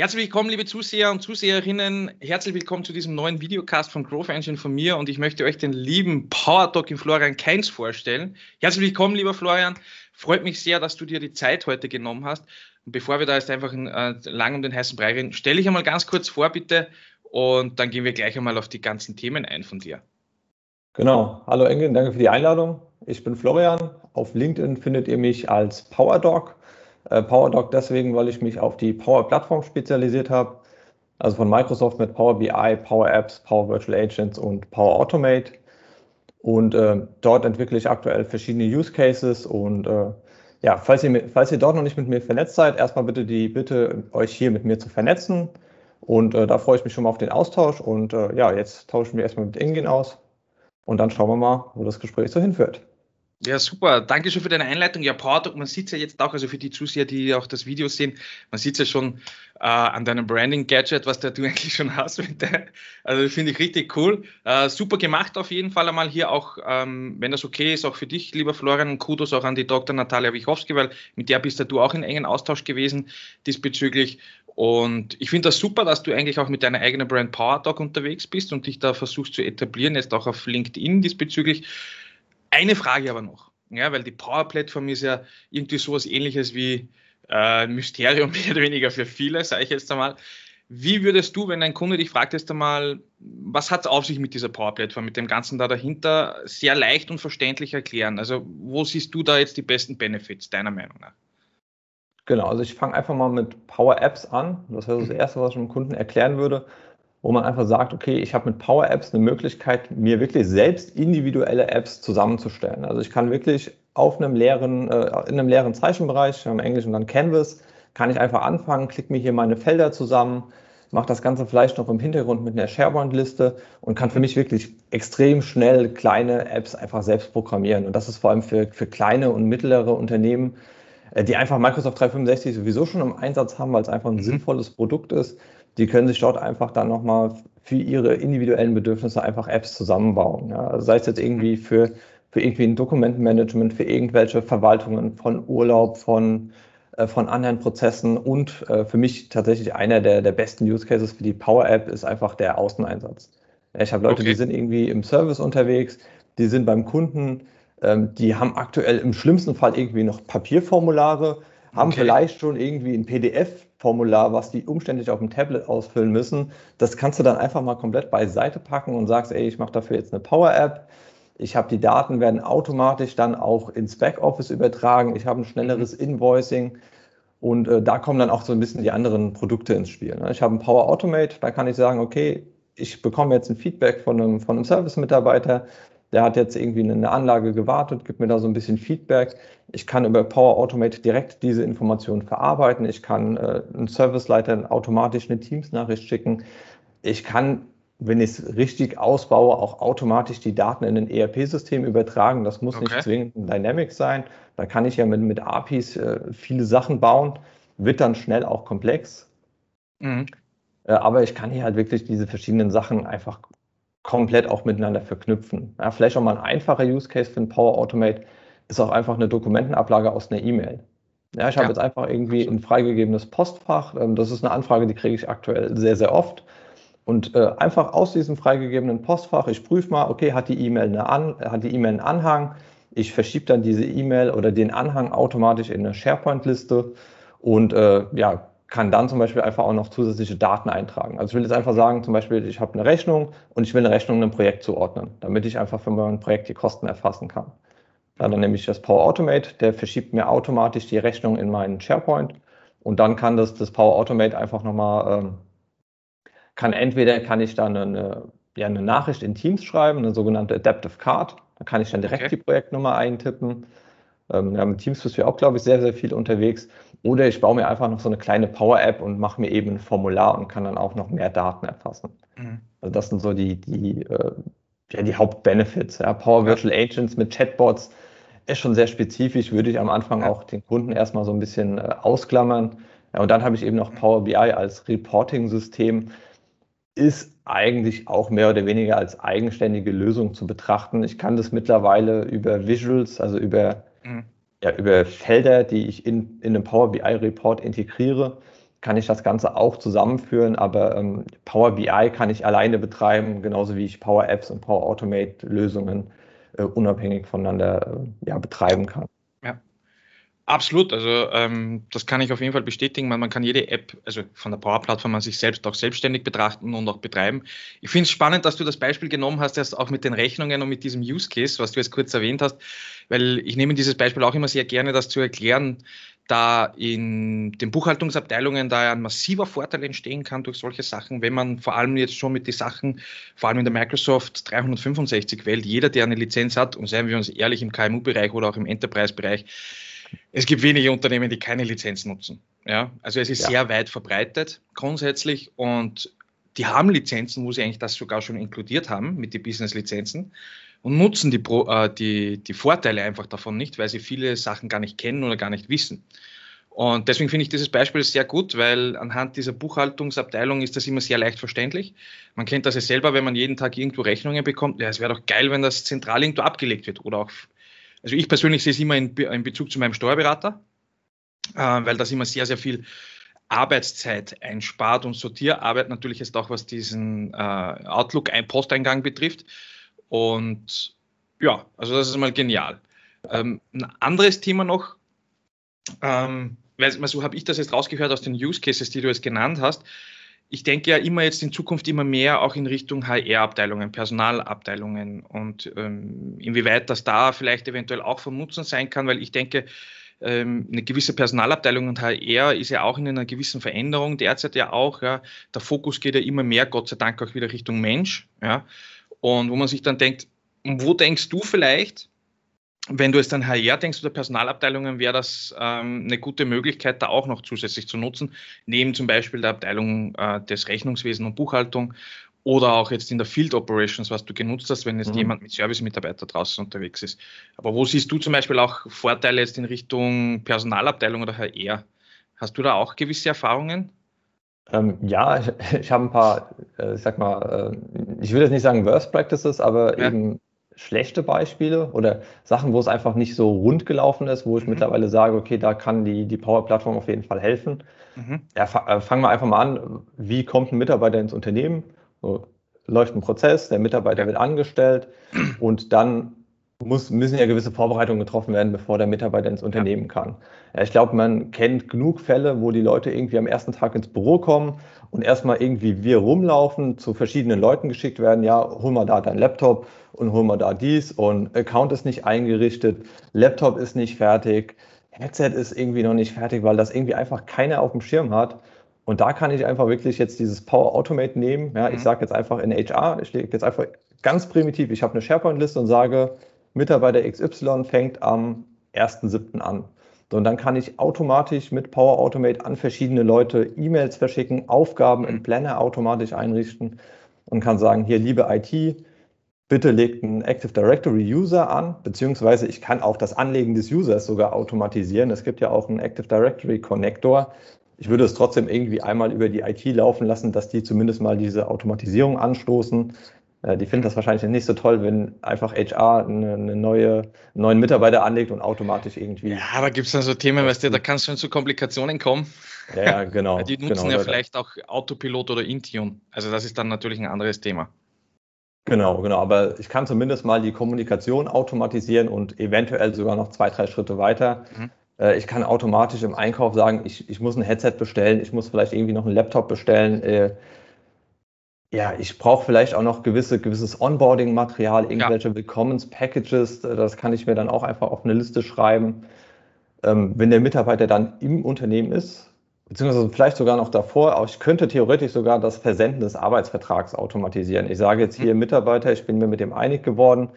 Herzlich willkommen, liebe Zuseher und Zuseherinnen. Herzlich willkommen zu diesem neuen Videocast von Growth Engine von mir und ich möchte euch den lieben Power in Florian Keins vorstellen. Herzlich willkommen, lieber Florian. Freut mich sehr, dass du dir die Zeit heute genommen hast. Und bevor wir da jetzt einfach äh, lang um den heißen Brei reden, stelle ich einmal ganz kurz vor, bitte, und dann gehen wir gleich einmal auf die ganzen Themen ein von dir. Genau. Hallo Engel, danke für die Einladung. Ich bin Florian. Auf LinkedIn findet ihr mich als Power Dog. Äh, PowerDoc deswegen, weil ich mich auf die Power-Plattform spezialisiert habe. Also von Microsoft mit Power BI, Power Apps, Power Virtual Agents und Power Automate. Und äh, dort entwickle ich aktuell verschiedene Use Cases. Und äh, ja, falls ihr, falls ihr dort noch nicht mit mir vernetzt seid, erstmal bitte die Bitte, euch hier mit mir zu vernetzen. Und äh, da freue ich mich schon mal auf den Austausch. Und äh, ja, jetzt tauschen wir erstmal mit Ingin aus. Und dann schauen wir mal, wo das Gespräch so hinführt. Ja, super. Danke schon für deine Einleitung. Ja, PowerDoc, man sieht es ja jetzt auch, also für die Zuseher, die auch das Video sehen, man sieht es ja schon äh, an deinem Branding-Gadget, was da du eigentlich schon hast. Also finde ich richtig cool. Äh, super gemacht auf jeden Fall einmal hier auch, ähm, wenn das okay ist, auch für dich, lieber Florian, Kudos auch an die Dr. Natalia Wichowski, weil mit der bist ja du auch in engen Austausch gewesen diesbezüglich. Und ich finde das super, dass du eigentlich auch mit deiner eigenen Brand PowerDoc unterwegs bist und dich da versuchst zu etablieren, jetzt auch auf LinkedIn diesbezüglich. Eine Frage aber noch, ja, weil die Power-Plattform ist ja irgendwie sowas ähnliches wie äh, Mysterium mehr oder weniger für viele, sage ich jetzt einmal. Wie würdest du, wenn ein Kunde dich fragt, jetzt einmal, was hat es auf sich mit dieser Power-Plattform, mit dem Ganzen da dahinter, sehr leicht und verständlich erklären? Also, wo siehst du da jetzt die besten Benefits, deiner Meinung nach? Genau, also ich fange einfach mal mit Power Apps an. Das wäre das mhm. Erste, was ich dem Kunden erklären würde wo man einfach sagt, okay, ich habe mit Power Apps eine Möglichkeit, mir wirklich selbst individuelle Apps zusammenzustellen. Also ich kann wirklich auf einem leeren, äh, in einem leeren Zeichenbereich, im Englischen dann Canvas, kann ich einfach anfangen, klicke mir hier meine Felder zusammen, mache das Ganze vielleicht noch im Hintergrund mit einer SharePoint-Liste und kann für mich wirklich extrem schnell kleine Apps einfach selbst programmieren. Und das ist vor allem für, für kleine und mittlere Unternehmen, äh, die einfach Microsoft 365 sowieso schon im Einsatz haben, weil es einfach ein mhm. sinnvolles Produkt ist die können sich dort einfach dann nochmal für ihre individuellen Bedürfnisse einfach Apps zusammenbauen. Ja. Also sei es jetzt irgendwie für, für irgendwie ein Dokumentenmanagement, für irgendwelche Verwaltungen von Urlaub, von, äh, von anderen Prozessen und äh, für mich tatsächlich einer der, der besten Use Cases für die Power App ist einfach der Außeneinsatz. Ich habe Leute, okay. die sind irgendwie im Service unterwegs, die sind beim Kunden, ähm, die haben aktuell im schlimmsten Fall irgendwie noch Papierformulare, haben okay. vielleicht schon irgendwie ein PDF-Formular, was die umständlich auf dem Tablet ausfüllen müssen. Das kannst du dann einfach mal komplett beiseite packen und sagst, ey, ich mache dafür jetzt eine Power-App. Ich habe die Daten, werden automatisch dann auch ins Backoffice übertragen. Ich habe ein schnelleres mhm. Invoicing. Und äh, da kommen dann auch so ein bisschen die anderen Produkte ins Spiel. Ne? Ich habe ein Power Automate, da kann ich sagen, okay, ich bekomme jetzt ein Feedback von einem, von einem Service-Mitarbeiter der hat jetzt irgendwie eine Anlage gewartet, gibt mir da so ein bisschen Feedback. Ich kann über Power Automate direkt diese Informationen verarbeiten. Ich kann äh, einen Serviceleiter automatisch eine Teams-Nachricht schicken. Ich kann, wenn ich es richtig ausbaue, auch automatisch die Daten in ein ERP-System übertragen. Das muss okay. nicht zwingend ein Dynamics sein. Da kann ich ja mit, mit APIs äh, viele Sachen bauen, wird dann schnell auch komplex. Mhm. Äh, aber ich kann hier halt wirklich diese verschiedenen Sachen einfach komplett auch miteinander verknüpfen. Ja, vielleicht auch mal ein einfacher Use Case für ein Power Automate ist auch einfach eine Dokumentenablage aus einer E-Mail. Ja, ich ja. habe jetzt einfach irgendwie ein freigegebenes Postfach. Ähm, das ist eine Anfrage, die kriege ich aktuell sehr, sehr oft. Und äh, einfach aus diesem freigegebenen Postfach, ich prüfe mal, okay, hat die E-Mail eine An hat die E-Mail einen Anhang? Ich verschiebe dann diese E-Mail oder den Anhang automatisch in eine SharePoint-Liste und äh, ja, kann dann zum Beispiel einfach auch noch zusätzliche Daten eintragen. Also ich will jetzt einfach sagen, zum Beispiel, ich habe eine Rechnung und ich will eine Rechnung einem Projekt zuordnen, damit ich einfach für mein Projekt die Kosten erfassen kann. Ja, dann nehme ich das Power Automate, der verschiebt mir automatisch die Rechnung in meinen SharePoint und dann kann das, das Power Automate einfach nochmal, ähm, kann entweder kann ich dann eine, ja, eine Nachricht in Teams schreiben, eine sogenannte Adaptive Card, da kann ich dann direkt okay. die Projektnummer eintippen. Ähm, ja, mit Teams bist du ja auch, glaube ich, sehr, sehr viel unterwegs. Oder ich baue mir einfach noch so eine kleine Power-App und mache mir eben ein Formular und kann dann auch noch mehr Daten erfassen. Mhm. Also das sind so die, die, äh, ja, die Hauptbenefits. Ja. Power Virtual Agents mit Chatbots ist schon sehr spezifisch, würde ich am Anfang auch den Kunden erstmal so ein bisschen äh, ausklammern. Ja, und dann habe ich eben noch Power BI als Reporting-System. Ist eigentlich auch mehr oder weniger als eigenständige Lösung zu betrachten. Ich kann das mittlerweile über Visuals, also über, mhm. ja, über Felder, die ich in, in einem Power BI Report integriere, kann ich das Ganze auch zusammenführen, aber ähm, Power BI kann ich alleine betreiben, genauso wie ich Power Apps und Power Automate Lösungen äh, unabhängig voneinander äh, ja, betreiben kann. Ja, absolut. Also ähm, das kann ich auf jeden Fall bestätigen. Man, man kann jede App, also von der Power-Plattform an sich selbst auch selbstständig betrachten und auch betreiben. Ich finde es spannend, dass du das Beispiel genommen hast, erst auch mit den Rechnungen und mit diesem Use Case, was du jetzt kurz erwähnt hast, weil ich nehme dieses Beispiel auch immer sehr gerne, das zu erklären, da in den Buchhaltungsabteilungen da ein massiver Vorteil entstehen kann durch solche Sachen, wenn man vor allem jetzt schon mit den Sachen, vor allem in der Microsoft 365 Welt, jeder, der eine Lizenz hat, und seien wir uns ehrlich, im KMU-Bereich oder auch im Enterprise-Bereich, es gibt wenige Unternehmen, die keine Lizenz nutzen. Ja, also es ist ja. sehr weit verbreitet grundsätzlich und die haben Lizenzen, wo sie eigentlich das sogar schon inkludiert haben mit den Business-Lizenzen und nutzen die, äh, die, die Vorteile einfach davon nicht, weil sie viele Sachen gar nicht kennen oder gar nicht wissen. Und deswegen finde ich dieses Beispiel sehr gut, weil anhand dieser Buchhaltungsabteilung ist das immer sehr leicht verständlich. Man kennt das ja selber, wenn man jeden Tag irgendwo Rechnungen bekommt. Ja, es wäre doch geil, wenn das zentral irgendwo abgelegt wird. Oder auch, also ich persönlich sehe es immer in, in Bezug zu meinem Steuerberater, äh, weil das immer sehr, sehr viel Arbeitszeit einspart und Sortierarbeit natürlich ist auch, was diesen äh, Outlook-Posteingang betrifft. Und ja, also das ist mal genial. Ähm, ein anderes Thema noch, ähm, so habe ich das jetzt rausgehört aus den Use Cases, die du jetzt genannt hast. Ich denke ja immer jetzt in Zukunft immer mehr auch in Richtung HR-Abteilungen, Personalabteilungen und ähm, inwieweit das da vielleicht eventuell auch von Nutzen sein kann, weil ich denke, ähm, eine gewisse Personalabteilung und HR ist ja auch in einer gewissen Veränderung derzeit ja auch. Ja. Der Fokus geht ja immer mehr, Gott sei Dank, auch wieder Richtung Mensch. Ja. Und wo man sich dann denkt, wo denkst du vielleicht, wenn du es dann HR denkst oder Personalabteilungen, wäre das ähm, eine gute Möglichkeit, da auch noch zusätzlich zu nutzen, neben zum Beispiel der Abteilung äh, des Rechnungswesen und Buchhaltung oder auch jetzt in der Field Operations, was du genutzt hast, wenn jetzt mhm. jemand mit Service-Mitarbeiter draußen unterwegs ist. Aber wo siehst du zum Beispiel auch Vorteile jetzt in Richtung Personalabteilung oder HR? Hast du da auch gewisse Erfahrungen? Ähm, ja, ich, ich habe ein paar, äh, ich sag mal, äh, ich will jetzt nicht sagen Worst Practices, aber ja. eben schlechte Beispiele oder Sachen, wo es einfach nicht so rund gelaufen ist, wo ich mhm. mittlerweile sage, okay, da kann die, die Power-Plattform auf jeden Fall helfen. Mhm. Ja, äh, fangen wir einfach mal an, wie kommt ein Mitarbeiter ins Unternehmen? So, läuft ein Prozess, der Mitarbeiter wird angestellt und dann muss, müssen ja gewisse Vorbereitungen getroffen werden, bevor der Mitarbeiter ins Unternehmen ja. kann. Ich glaube, man kennt genug Fälle, wo die Leute irgendwie am ersten Tag ins Büro kommen und erstmal irgendwie wir rumlaufen, zu verschiedenen Leuten geschickt werden, ja, hol mal da dein Laptop und hol mal da dies und Account ist nicht eingerichtet, Laptop ist nicht fertig, Headset ist irgendwie noch nicht fertig, weil das irgendwie einfach keiner auf dem Schirm hat. Und da kann ich einfach wirklich jetzt dieses Power Automate nehmen. Ja, mhm. Ich sage jetzt einfach in HR, ich lege jetzt einfach ganz primitiv, ich habe eine SharePoint-Liste und sage, Mitarbeiter XY fängt am 1.7. an. So, und dann kann ich automatisch mit Power Automate an verschiedene Leute E-Mails verschicken, Aufgaben im Planner automatisch einrichten und kann sagen, hier, liebe IT, bitte legt einen Active Directory User an, beziehungsweise ich kann auch das Anlegen des Users sogar automatisieren. Es gibt ja auch einen Active Directory Connector. Ich würde es trotzdem irgendwie einmal über die IT laufen lassen, dass die zumindest mal diese Automatisierung anstoßen. Äh, die finden das wahrscheinlich nicht so toll, wenn einfach HR eine, eine neue, einen neuen Mitarbeiter anlegt und automatisch irgendwie. Ja, aber gibt es dann so Themen, weißt du, da kann es schon zu Komplikationen kommen. Ja, ja genau. Die nutzen genau, ja vielleicht auch Autopilot oder Intune. Also das ist dann natürlich ein anderes Thema. Genau, genau. Aber ich kann zumindest mal die Kommunikation automatisieren und eventuell sogar noch zwei, drei Schritte weiter. Mhm. Äh, ich kann automatisch im Einkauf sagen, ich, ich muss ein Headset bestellen, ich muss vielleicht irgendwie noch einen Laptop bestellen äh, ja, ich brauche vielleicht auch noch gewisse, gewisses Onboarding-Material, irgendwelche ja. Willkommens-Packages. Das kann ich mir dann auch einfach auf eine Liste schreiben. Ähm, wenn der Mitarbeiter dann im Unternehmen ist, beziehungsweise vielleicht sogar noch davor, auch ich könnte theoretisch sogar das Versenden des Arbeitsvertrags automatisieren. Ich sage jetzt hier, mhm. Mitarbeiter, ich bin mir mit dem einig geworden.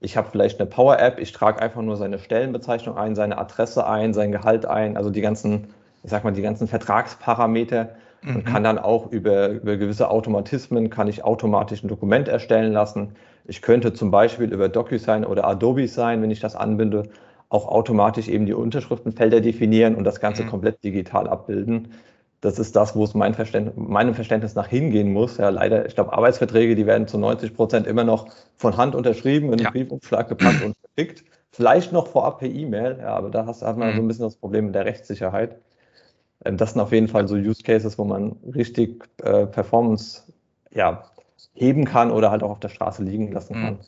Ich habe vielleicht eine Power-App, ich trage einfach nur seine Stellenbezeichnung ein, seine Adresse ein, sein Gehalt ein, also die ganzen, ich sag mal, die ganzen Vertragsparameter und mhm. kann dann auch über, über gewisse Automatismen, kann ich automatisch ein Dokument erstellen lassen. Ich könnte zum Beispiel über DocuSign oder Adobe Sign, wenn ich das anbinde, auch automatisch eben die Unterschriftenfelder definieren und das Ganze mhm. komplett digital abbilden. Das ist das, wo es mein Verständnis, meinem Verständnis nach hingehen muss. Ja, leider, ich glaube, Arbeitsverträge, die werden zu 90 Prozent immer noch von Hand unterschrieben, in den ja. Briefumschlag gepackt und verschickt. Vielleicht noch vorab per E-Mail, ja, aber da hast, hat man mhm. so ein bisschen das Problem mit der Rechtssicherheit. Ähm, das sind auf jeden Fall so Use Cases, wo man richtig äh, Performance ja, heben kann oder halt auch auf der Straße liegen lassen mhm. kann.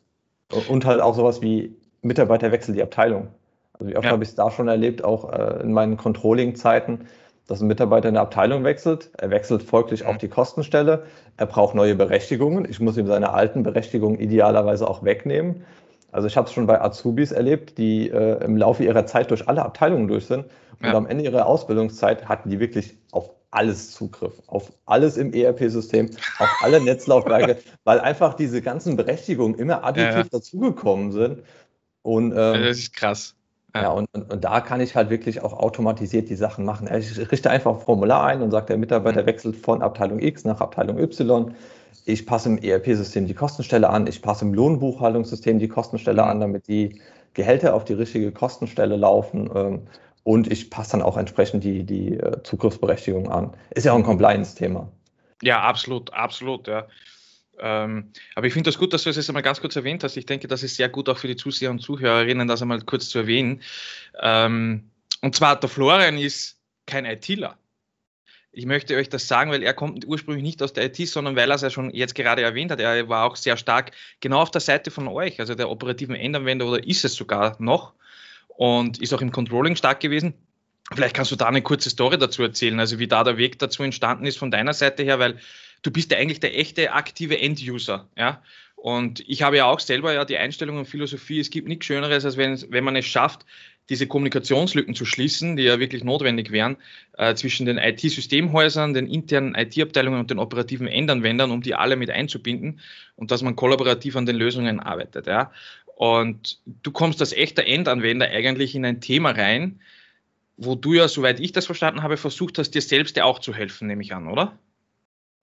Mhm. Und halt auch sowas wie Mitarbeiter wechseln die Abteilung. Also wie oft ja. habe ich es da schon erlebt, auch äh, in meinen Controlling-Zeiten, dass ein Mitarbeiter in der Abteilung wechselt. Er wechselt folglich mhm. auch die Kostenstelle. Er braucht neue Berechtigungen. Ich muss ihm seine alten Berechtigungen idealerweise auch wegnehmen. Also ich habe es schon bei Azubis erlebt, die äh, im Laufe ihrer Zeit durch alle Abteilungen durch sind. Und ja. am Ende ihrer Ausbildungszeit hatten die wirklich auf alles Zugriff, auf alles im ERP-System, auf alle Netzlaufwerke, weil einfach diese ganzen Berechtigungen immer additiv ja, ja. dazugekommen sind. Und, ähm, das ist krass. Ja, ja und, und, und, da kann ich halt wirklich auch automatisiert die Sachen machen. Ich richte einfach ein Formular ein und sage, der Mitarbeiter mhm. wechselt von Abteilung X nach Abteilung Y. Ich passe im ERP-System die Kostenstelle an, ich passe im Lohnbuchhaltungssystem die Kostenstelle an, damit die Gehälter auf die richtige Kostenstelle laufen. Ähm, und ich passe dann auch entsprechend die, die äh, Zugriffsberechtigung an. Ist ja auch ein Compliance-Thema. Ja, absolut, absolut, ja. Ähm, aber ich finde das gut, dass du es jetzt einmal ganz kurz erwähnt hast. Ich denke, das ist sehr gut auch für die Zuseher und Zuhörerinnen, das einmal kurz zu erwähnen. Ähm, und zwar, der Florian ist kein ITler. Ich möchte euch das sagen, weil er kommt ursprünglich nicht aus der IT, sondern weil er es ja schon jetzt gerade erwähnt hat. Er war auch sehr stark genau auf der Seite von euch, also der operativen Endanwender oder ist es sogar noch und ist auch im Controlling stark gewesen. Vielleicht kannst du da eine kurze Story dazu erzählen, also wie da der Weg dazu entstanden ist von deiner Seite her, weil du bist ja eigentlich der echte aktive End-User, ja. Und ich habe ja auch selber ja die Einstellung und Philosophie, es gibt nichts Schöneres, als wenn, wenn man es schafft, diese Kommunikationslücken zu schließen, die ja wirklich notwendig wären, äh, zwischen den IT-Systemhäusern, den internen IT-Abteilungen und den operativen Endanwendern, um die alle mit einzubinden und dass man kollaborativ an den Lösungen arbeitet. Ja. Und du kommst als echter Endanwender eigentlich in ein Thema rein, wo du ja, soweit ich das verstanden habe, versucht hast, dir selbst ja auch zu helfen, nehme ich an, oder?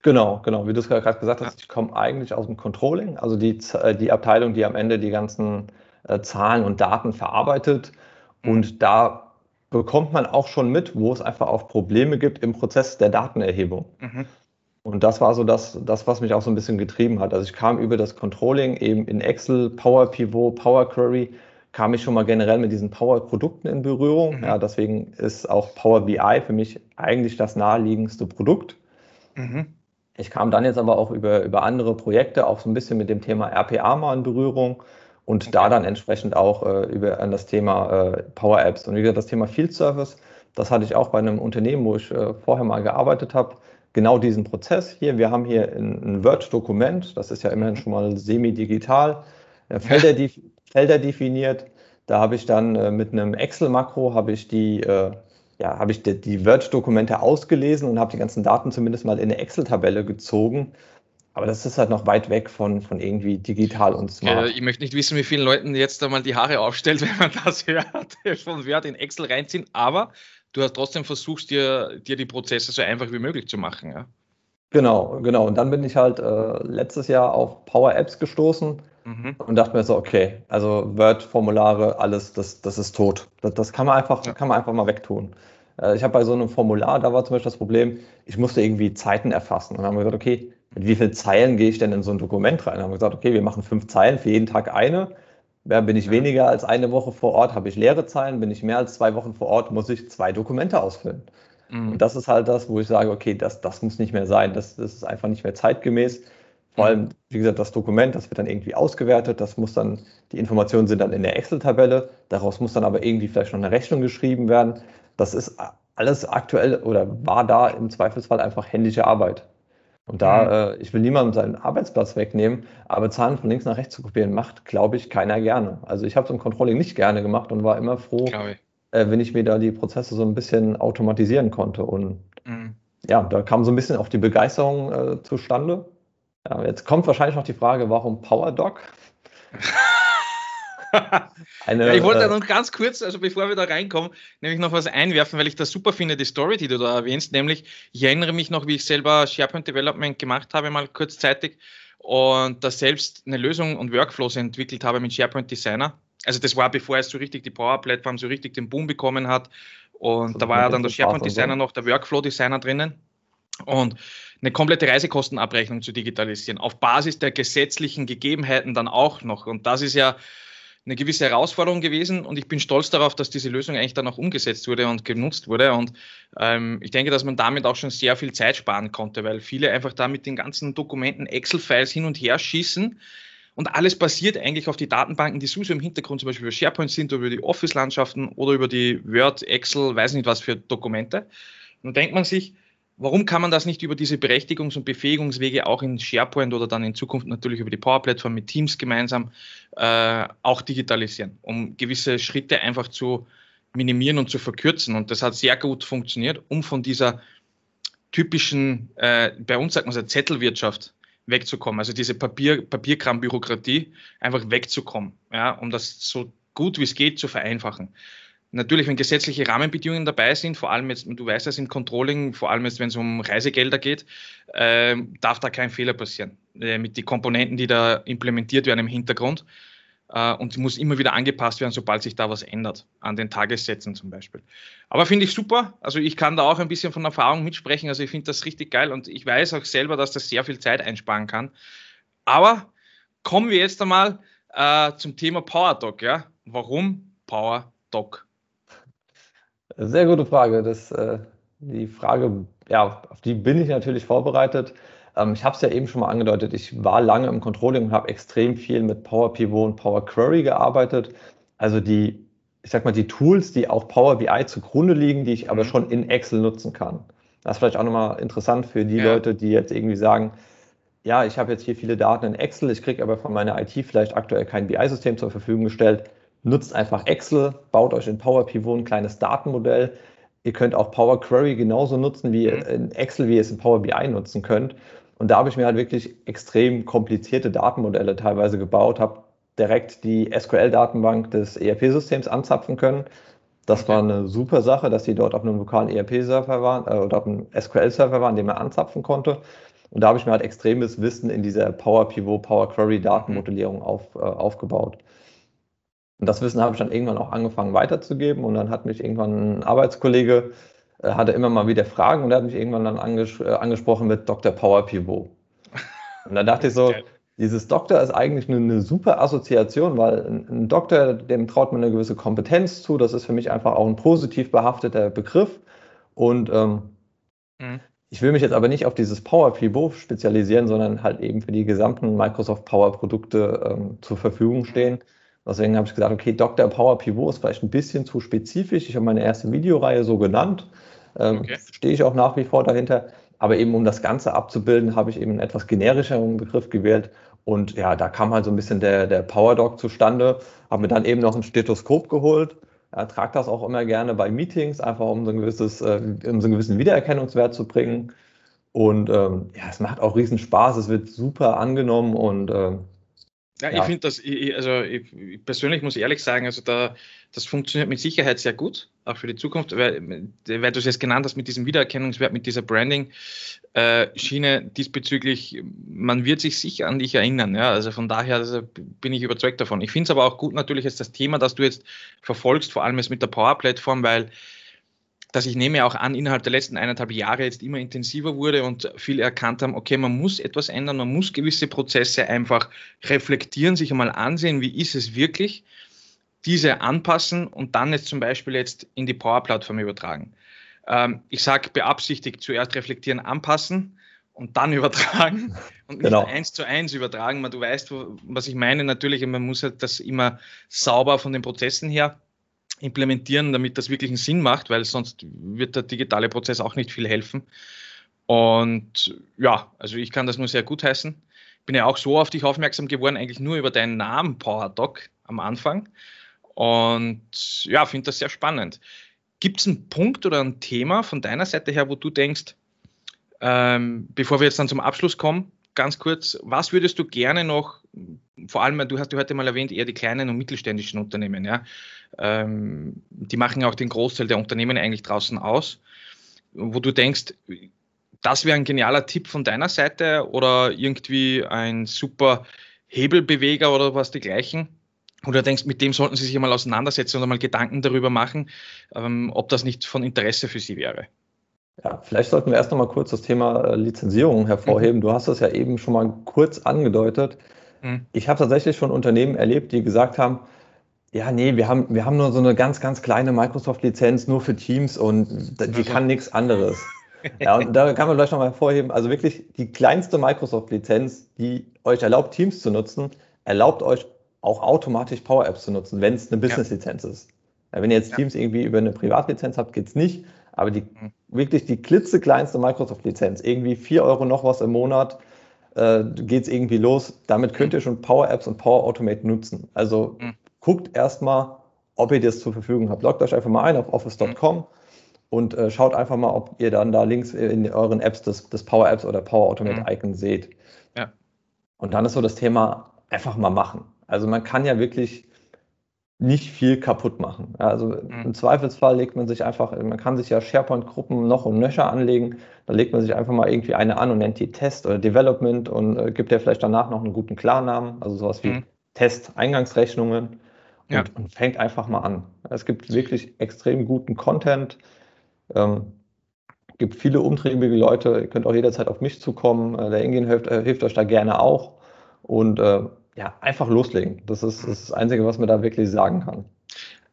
Genau, genau. Wie du es gerade gesagt hast, ich komme eigentlich aus dem Controlling, also die, äh, die Abteilung, die am Ende die ganzen äh, Zahlen und Daten verarbeitet. Und da bekommt man auch schon mit, wo es einfach auch Probleme gibt im Prozess der Datenerhebung. Mhm. Und das war so das, das, was mich auch so ein bisschen getrieben hat. Also ich kam über das Controlling eben in Excel, Power Pivot, Power Query, kam ich schon mal generell mit diesen Power-Produkten in Berührung. Mhm. Ja, deswegen ist auch Power BI für mich eigentlich das naheliegendste Produkt. Mhm. Ich kam dann jetzt aber auch über, über andere Projekte auch so ein bisschen mit dem Thema RPA mal in Berührung und okay. da dann entsprechend auch äh, über an das Thema äh, Power Apps. Und wie gesagt, das Thema Field Service, das hatte ich auch bei einem Unternehmen, wo ich äh, vorher mal gearbeitet habe genau diesen Prozess hier. Wir haben hier ein, ein Word-Dokument, das ist ja immerhin schon mal semi-digital, Felder, die, Felder definiert. Da habe ich dann äh, mit einem Excel-Makro habe ich die, äh, ja, habe ich die, die Word-Dokumente ausgelesen und habe die ganzen Daten zumindest mal in eine Excel-Tabelle gezogen. Aber das ist halt noch weit weg von, von irgendwie digital und smart. Ja, ich möchte nicht wissen, wie vielen Leuten jetzt einmal die Haare aufstellt, wenn man das hört, von Word in Excel reinziehen. Aber du hast trotzdem versuchst, dir, dir die Prozesse so einfach wie möglich zu machen. Ja? Genau, genau. Und dann bin ich halt äh, letztes Jahr auf Power Apps gestoßen mhm. und dachte mir so, okay, also Word-Formulare, alles, das, das ist tot. Das, das kann man einfach, ja. kann man einfach mal wegtun. Äh, ich habe bei so einem Formular, da war zum Beispiel das Problem, ich musste irgendwie Zeiten erfassen. Und dann haben wir gesagt, okay, mit wie vielen Zeilen gehe ich denn in so ein Dokument rein? Haben wir gesagt, okay, wir machen fünf Zeilen, für jeden Tag eine. Ja, bin ich weniger als eine Woche vor Ort, habe ich leere Zeilen. Bin ich mehr als zwei Wochen vor Ort, muss ich zwei Dokumente ausfüllen. Mhm. Und das ist halt das, wo ich sage, okay, das, das muss nicht mehr sein. Das, das ist einfach nicht mehr zeitgemäß. Vor allem, wie gesagt, das Dokument, das wird dann irgendwie ausgewertet. Das muss dann, die Informationen sind dann in der Excel-Tabelle. Daraus muss dann aber irgendwie vielleicht noch eine Rechnung geschrieben werden. Das ist alles aktuell oder war da im Zweifelsfall einfach händische Arbeit. Und da, mhm. äh, ich will niemandem seinen Arbeitsplatz wegnehmen, aber Zahlen von links nach rechts zu kopieren, macht, glaube ich, keiner gerne. Also ich habe es im Controlling nicht gerne gemacht und war immer froh, äh, wenn ich mir da die Prozesse so ein bisschen automatisieren konnte. Und mhm. ja, da kam so ein bisschen auch die Begeisterung äh, zustande. Ja, jetzt kommt wahrscheinlich noch die Frage, warum PowerDoc? Eine, ja, ich wollte äh, noch ganz kurz, also bevor wir da reinkommen, nämlich noch was einwerfen, weil ich das super finde, die Story, die du da erwähnst, nämlich ich erinnere mich noch, wie ich selber SharePoint Development gemacht habe, mal kurzzeitig und da selbst eine Lösung und Workflows entwickelt habe mit SharePoint Designer. Also das war bevor es so richtig die Power Plattform so richtig den Boom bekommen hat. Und so, da war ja dann der SharePoint Designer noch der Workflow Designer drinnen. Und eine komplette Reisekostenabrechnung zu digitalisieren, auf Basis der gesetzlichen Gegebenheiten dann auch noch. Und das ist ja eine gewisse Herausforderung gewesen und ich bin stolz darauf, dass diese Lösung eigentlich dann auch umgesetzt wurde und genutzt wurde. Und ähm, ich denke, dass man damit auch schon sehr viel Zeit sparen konnte, weil viele einfach da mit den ganzen Dokumenten, Excel-Files hin und her schießen. Und alles basiert eigentlich auf die Datenbanken, die sowieso im Hintergrund zum Beispiel über SharePoint sind oder über die Office-Landschaften oder über die Word, Excel, weiß nicht was für Dokumente. Und dann denkt man sich, Warum kann man das nicht über diese Berechtigungs- und Befähigungswege auch in SharePoint oder dann in Zukunft natürlich über die Power-Plattform mit Teams gemeinsam äh, auch digitalisieren, um gewisse Schritte einfach zu minimieren und zu verkürzen? Und das hat sehr gut funktioniert, um von dieser typischen, äh, bei uns sagt man es Zettelwirtschaft wegzukommen, also diese Papier, Papierkram-Bürokratie einfach wegzukommen, ja, um das so gut wie es geht zu vereinfachen. Natürlich, wenn gesetzliche Rahmenbedingungen dabei sind, vor allem jetzt, du weißt das im Controlling, vor allem jetzt, wenn es um Reisegelder geht, äh, darf da kein Fehler passieren. Äh, mit den Komponenten, die da implementiert werden im Hintergrund. Äh, und muss immer wieder angepasst werden, sobald sich da was ändert, an den Tagessätzen zum Beispiel. Aber finde ich super. Also ich kann da auch ein bisschen von Erfahrung mitsprechen. Also ich finde das richtig geil und ich weiß auch selber, dass das sehr viel Zeit einsparen kann. Aber kommen wir jetzt einmal äh, zum Thema PowerDoc. Ja? Warum PowerDoc? Sehr gute Frage. Das, äh, die Frage, ja, auf die bin ich natürlich vorbereitet. Ähm, ich habe es ja eben schon mal angedeutet. Ich war lange im Controlling und habe extrem viel mit Power Pivot und Power Query gearbeitet. Also die, ich sag mal, die Tools, die auch Power BI zugrunde liegen, die ich aber mhm. schon in Excel nutzen kann. Das ist vielleicht auch nochmal interessant für die ja. Leute, die jetzt irgendwie sagen, ja, ich habe jetzt hier viele Daten in Excel, ich kriege aber von meiner IT vielleicht aktuell kein BI-System zur Verfügung gestellt nutzt einfach Excel, baut euch in Power Pivot ein kleines Datenmodell. Ihr könnt auch Power Query genauso nutzen wie mhm. in Excel, wie ihr es in Power BI nutzen könnt. Und da habe ich mir halt wirklich extrem komplizierte Datenmodelle teilweise gebaut, habe direkt die SQL-Datenbank des ERP-Systems anzapfen können. Das okay. war eine super Sache, dass die dort auf einem lokalen ERP-Server waren äh, oder auf einem SQL-Server waren, den man anzapfen konnte. Und da habe ich mir halt extremes Wissen in dieser Power Pivot, Power Query Datenmodellierung auf, äh, aufgebaut. Und das Wissen habe ich dann irgendwann auch angefangen weiterzugeben. Und dann hat mich irgendwann ein Arbeitskollege, äh, hatte immer mal wieder Fragen und er hat mich irgendwann dann anges äh, angesprochen mit Dr. Power Pivot. Und dann dachte ich so, dieses Doktor ist eigentlich eine, eine, super Assoziation, weil ein, ein, Doktor, dem traut man eine gewisse Kompetenz zu. Das ist für mich einfach auch ein positiv behafteter Begriff. Und ähm, mhm. ich will mich jetzt aber nicht auf dieses Power Pivot spezialisieren, sondern halt eben für die gesamten Microsoft Power Produkte ähm, zur Verfügung stehen. Deswegen habe ich gesagt, okay, Dr. Power Pivot ist vielleicht ein bisschen zu spezifisch. Ich habe meine erste Videoreihe so genannt. Ähm, okay. Stehe ich auch nach wie vor dahinter. Aber eben um das Ganze abzubilden, habe ich eben einen etwas generischeren Begriff gewählt. Und ja, da kam halt so ein bisschen der, der PowerDoc zustande. Habe mir dann eben noch ein Stethoskop geholt. Ja, trage das auch immer gerne bei Meetings, einfach um so, ein gewisses, äh, um so einen gewissen Wiedererkennungswert zu bringen. Und ähm, ja, es macht auch riesen Spaß. Es wird super angenommen und ähm, ja, ja, ich finde das, ich, also ich, persönlich muss ehrlich sagen, also da, das funktioniert mit Sicherheit sehr gut, auch für die Zukunft, weil, weil du es jetzt genannt hast mit diesem Wiedererkennungswert, mit dieser Branding-Schiene äh, diesbezüglich, man wird sich sicher an dich erinnern. Ja? Also von daher also bin ich überzeugt davon. Ich finde es aber auch gut natürlich jetzt das Thema, das du jetzt verfolgst, vor allem jetzt mit der Power-Plattform, weil dass ich nehme auch an, innerhalb der letzten eineinhalb Jahre jetzt immer intensiver wurde und viele erkannt haben, okay, man muss etwas ändern, man muss gewisse Prozesse einfach reflektieren, sich einmal ansehen, wie ist es wirklich, diese anpassen und dann jetzt zum Beispiel jetzt in die Power-Plattform übertragen. Ähm, ich sage beabsichtigt zuerst reflektieren, anpassen und dann übertragen und nicht genau. eins zu eins übertragen. Du weißt, was ich meine. Natürlich, man muss halt das immer sauber von den Prozessen her implementieren, damit das wirklich einen Sinn macht, weil sonst wird der digitale Prozess auch nicht viel helfen. Und ja, also ich kann das nur sehr gut heißen. Bin ja auch so auf dich aufmerksam geworden, eigentlich nur über deinen Namen PowerDoc am Anfang. Und ja, finde das sehr spannend. Gibt es einen Punkt oder ein Thema von deiner Seite her, wo du denkst, ähm, bevor wir jetzt dann zum Abschluss kommen, ganz kurz, was würdest du gerne noch, vor allem, du hast ja heute mal erwähnt, eher die kleinen und mittelständischen Unternehmen, ja, ähm, die machen auch den Großteil der Unternehmen eigentlich draußen aus, wo du denkst, das wäre ein genialer Tipp von deiner Seite oder irgendwie ein super Hebelbeweger oder was dergleichen? Oder denkst, mit dem sollten Sie sich einmal auseinandersetzen und mal Gedanken darüber machen, ähm, ob das nicht von Interesse für Sie wäre? Ja, vielleicht sollten wir erst noch mal kurz das Thema äh, Lizenzierung hervorheben. Mhm. Du hast das ja eben schon mal kurz angedeutet. Mhm. Ich habe tatsächlich schon Unternehmen erlebt, die gesagt haben, ja, nee, wir haben, wir haben nur so eine ganz, ganz kleine Microsoft-Lizenz nur für Teams und die also. kann nichts anderes. Ja, und da kann man vielleicht noch mal hervorheben, also wirklich die kleinste Microsoft-Lizenz, die euch erlaubt, Teams zu nutzen, erlaubt euch auch automatisch Power Apps zu nutzen, wenn es eine Business-Lizenz ja. ist. Ja, wenn ihr jetzt ja. Teams irgendwie über eine Privatlizenz habt, geht es nicht. Aber die mhm. wirklich die klitzekleinste Microsoft-Lizenz, irgendwie 4 Euro noch was im Monat, äh, geht es irgendwie los. Damit könnt mhm. ihr schon Power Apps und Power Automate nutzen. Also mhm. guckt erstmal, ob ihr das zur Verfügung habt. Loggt euch einfach mal ein auf office.com mhm. und äh, schaut einfach mal, ob ihr dann da links in euren Apps das, das Power Apps oder Power Automate mhm. Icon seht. Ja. Und dann ist so das Thema einfach mal machen. Also man kann ja wirklich nicht viel kaputt machen. Also mhm. im Zweifelsfall legt man sich einfach, man kann sich ja SharePoint-Gruppen noch und nöcher anlegen, da legt man sich einfach mal irgendwie eine an und nennt die Test oder Development und äh, gibt ja vielleicht danach noch einen guten Klarnamen, also sowas wie mhm. Test-Eingangsrechnungen ja. und, und, fängt einfach mal an. Es gibt wirklich extrem guten Content, ähm, gibt viele umtriebige Leute, ihr könnt auch jederzeit auf mich zukommen, äh, der Ingin hilft, äh, hilft euch da gerne auch und äh, ja, einfach loslegen. Das ist, das ist das Einzige, was man da wirklich sagen kann.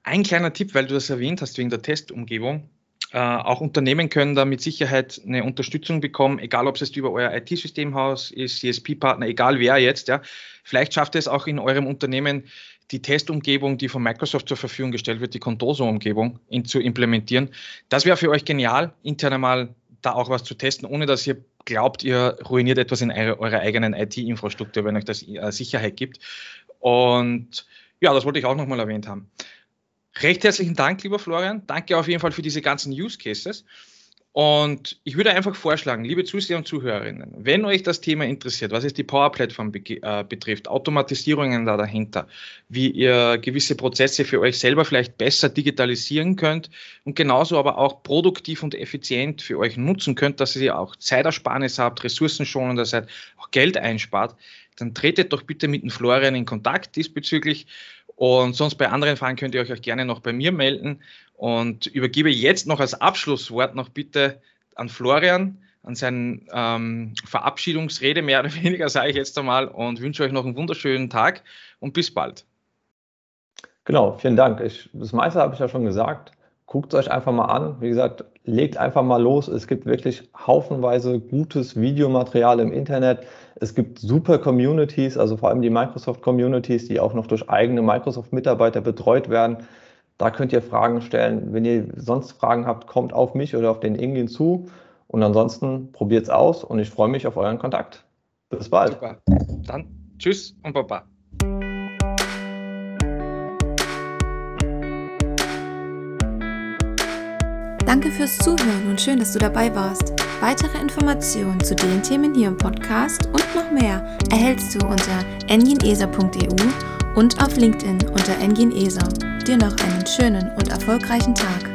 Ein kleiner Tipp, weil du das erwähnt hast wegen der Testumgebung. Äh, auch Unternehmen können da mit Sicherheit eine Unterstützung bekommen, egal ob es jetzt über euer IT-Systemhaus ist, CSP-Partner, egal wer jetzt. Ja. Vielleicht schafft es auch in eurem Unternehmen, die Testumgebung, die von Microsoft zur Verfügung gestellt wird, die Contoso-Umgebung zu implementieren. Das wäre für euch genial, intern einmal da auch was zu testen, ohne dass ihr glaubt, ihr ruiniert etwas in eure, eurer eigenen IT-Infrastruktur, wenn euch das äh, Sicherheit gibt. Und ja, das wollte ich auch nochmal erwähnt haben. Recht herzlichen Dank, lieber Florian. Danke auf jeden Fall für diese ganzen Use Cases. Und ich würde einfach vorschlagen, liebe Zuseher und Zuhörerinnen, wenn euch das Thema interessiert, was es die Power-Plattform äh, betrifft, Automatisierungen da dahinter, wie ihr gewisse Prozesse für euch selber vielleicht besser digitalisieren könnt und genauso aber auch produktiv und effizient für euch nutzen könnt, dass ihr auch Zeitersparnis habt, ressourcenschonender seid, auch Geld einspart, dann tretet doch bitte mit dem Florian in Kontakt diesbezüglich. Und sonst bei anderen Fragen könnt ihr euch auch gerne noch bei mir melden und übergebe jetzt noch als Abschlusswort noch bitte an Florian, an seine ähm, Verabschiedungsrede, mehr oder weniger, sage ich jetzt einmal, und wünsche euch noch einen wunderschönen Tag und bis bald. Genau, vielen Dank. Ich, das meiste habe ich ja schon gesagt. Guckt es euch einfach mal an. Wie gesagt, legt einfach mal los. Es gibt wirklich haufenweise gutes Videomaterial im Internet. Es gibt super Communities, also vor allem die Microsoft Communities, die auch noch durch eigene Microsoft-Mitarbeiter betreut werden. Da könnt ihr Fragen stellen. Wenn ihr sonst Fragen habt, kommt auf mich oder auf den Ingin zu. Und ansonsten probiert es aus und ich freue mich auf euren Kontakt. Bis bald. Super. Dann tschüss und baba. Danke fürs Zuhören und schön, dass du dabei warst. Weitere Informationen zu den Themen hier im Podcast und noch mehr erhältst du unter engineser.eu und auf LinkedIn unter Engin Dir noch einen schönen und erfolgreichen Tag.